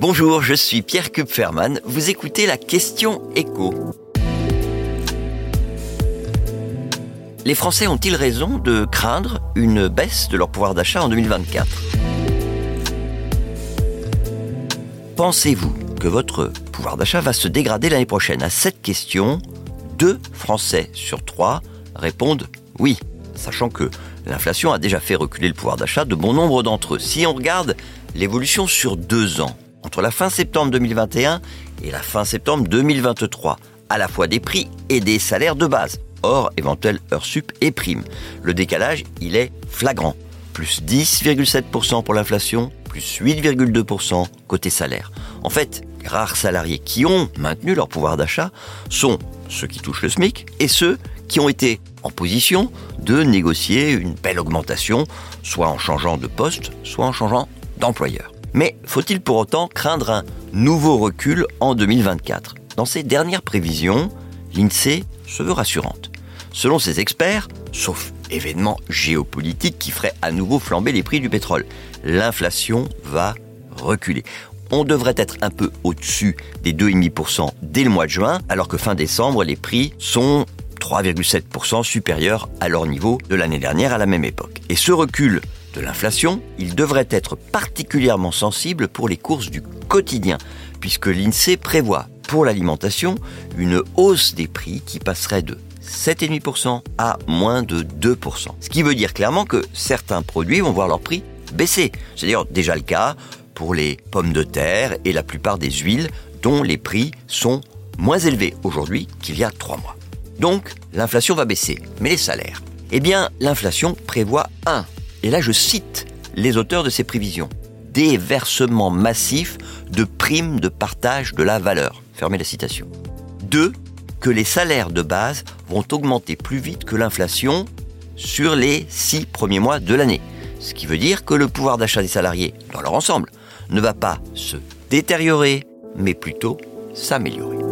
Bonjour, je suis Pierre Kupferman. Vous écoutez la question écho. Les Français ont-ils raison de craindre une baisse de leur pouvoir d'achat en 2024 Pensez-vous que votre pouvoir d'achat va se dégrader l'année prochaine? À cette question, deux Français sur trois répondent oui, sachant que l'inflation a déjà fait reculer le pouvoir d'achat de bon nombre d'entre eux. Si on regarde l'évolution sur deux ans, entre la fin septembre 2021 et la fin septembre 2023, à la fois des prix et des salaires de base, hors éventuelle heures sup et primes. Le décalage, il est flagrant. Plus 10,7% pour l'inflation, plus 8,2% côté salaire. En fait, les rares salariés qui ont maintenu leur pouvoir d'achat sont ceux qui touchent le SMIC et ceux qui ont été en position de négocier une belle augmentation, soit en changeant de poste, soit en changeant d'employeur. Mais faut-il pour autant craindre un nouveau recul en 2024 Dans ses dernières prévisions, l'INSEE se veut rassurante. Selon ses experts, sauf événement géopolitique qui ferait à nouveau flamber les prix du pétrole, l'inflation va reculer. On devrait être un peu au-dessus des 2,5% dès le mois de juin, alors que fin décembre, les prix sont 3,7% supérieurs à leur niveau de l'année dernière à la même époque. Et ce recul de l'inflation, il devrait être particulièrement sensible pour les courses du quotidien, puisque l'INSEE prévoit pour l'alimentation une hausse des prix qui passerait de 7,5% à moins de 2%. Ce qui veut dire clairement que certains produits vont voir leur prix baisser. C'est d'ailleurs déjà le cas pour les pommes de terre et la plupart des huiles dont les prix sont moins élevés aujourd'hui qu'il y a trois mois. Donc, l'inflation va baisser. Mais les salaires Eh bien, l'inflation prévoit un et là je cite les auteurs de ces prévisions, des versements massifs de primes de partage de la valeur. Fermez la citation. 2. Que les salaires de base vont augmenter plus vite que l'inflation sur les six premiers mois de l'année. Ce qui veut dire que le pouvoir d'achat des salariés, dans leur ensemble, ne va pas se détériorer, mais plutôt s'améliorer.